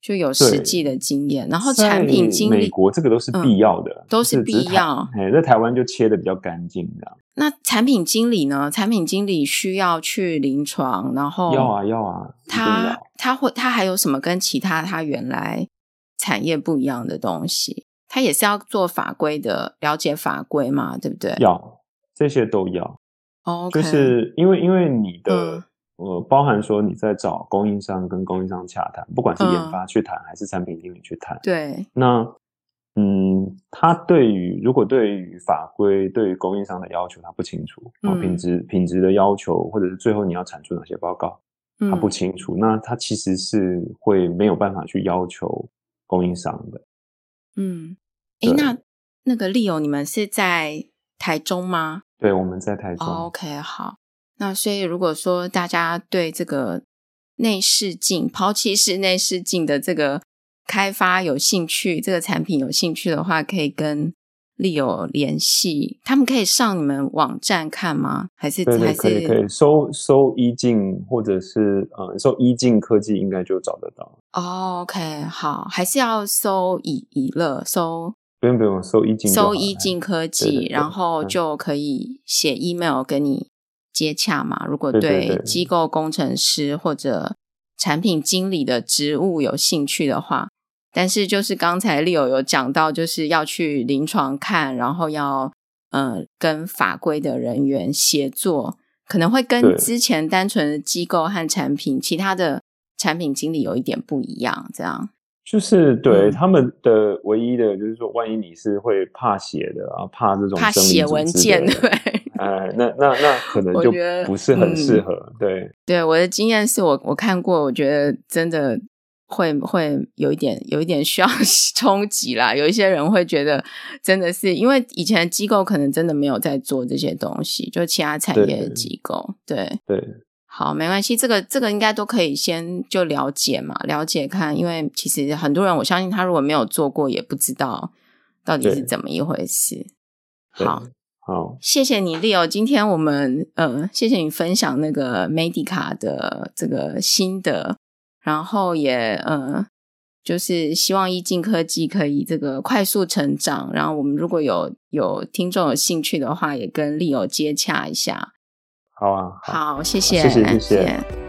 A: 就有实际的经验，然后产品经理，
B: 美国这个都是必要的，
A: 嗯、都是必要。
B: 哎，在台湾就切的比较干净这样。
A: 那产品经理呢？产品经理需要去临床，然后
B: 要啊要啊。
A: 他他会他还有什么跟其他他原来产业不一样的东西？他也是要做法规的，了解法规嘛，对不对？
B: 要这些都要。
A: 哦，
B: 就是因为因为你的。嗯呃，包含说你在找供应商跟供应商洽谈，不管是研发去谈、嗯、还是产品经理去谈，
A: 对，
B: 那嗯，他对于如果对于法规对于供应商的要求他不清楚，啊、嗯，品质品质的要求或者是最后你要产出哪些报告，他不清楚，嗯、那他其实是会没有办法去要求供应商的。
A: 嗯，诶，那那个利友你们是在台中吗？
B: 对，我们在台中。
A: Oh, OK，好。那所以，如果说大家对这个内视镜、抛弃式内视镜的这个开发有兴趣，这个产品有兴趣的话，可以跟利友联系。他们可以上你们网站看吗？还是还是
B: 可以可以搜搜医镜，或者是呃搜医镜科技，应该就找得到。
A: Oh, OK，好，还是要搜以以乐搜？
B: 不用不用，搜一镜，
A: 搜一镜科技，对对对，然后就可以写 email 给你。接洽嘛，如果对机构工程师或者产品经理的职务有兴趣的话，但是就是刚才 Leo 有讲到，就是要去临床看，然后要呃跟法规的人员协作，可能会跟之前单纯的机构和产品其他的产品经理有一点不一样，这样。
B: 就是对、嗯、他们的唯一的就是说，万一你是会怕写的啊，怕这种
A: 怕写文件，对。
B: 哎，那那那可能就不是很适合，嗯、对。
A: 对，我的经验是我我看过，我觉得真的会会有一点有一点需要 冲击啦。有一些人会觉得，真的是因为以前的机构可能真的没有在做这些东西，就其他产业的机构，对
B: 对。
A: 对好，没关系，这个这个应该都可以先就了解嘛，了解看，因为其实很多人，我相信他如果没有做过，也不知道到底是怎么一回事。好。
B: 好，
A: 谢谢你，Leo。今天我们呃，谢谢你分享那个 Medica 的这个心得，然后也呃，就是希望一进科技可以这个快速成长。然后我们如果有有听众有兴趣的话，也跟 Leo 接洽一下。
B: 好啊，
A: 好，好谢谢，
B: 谢谢，谢谢。谢谢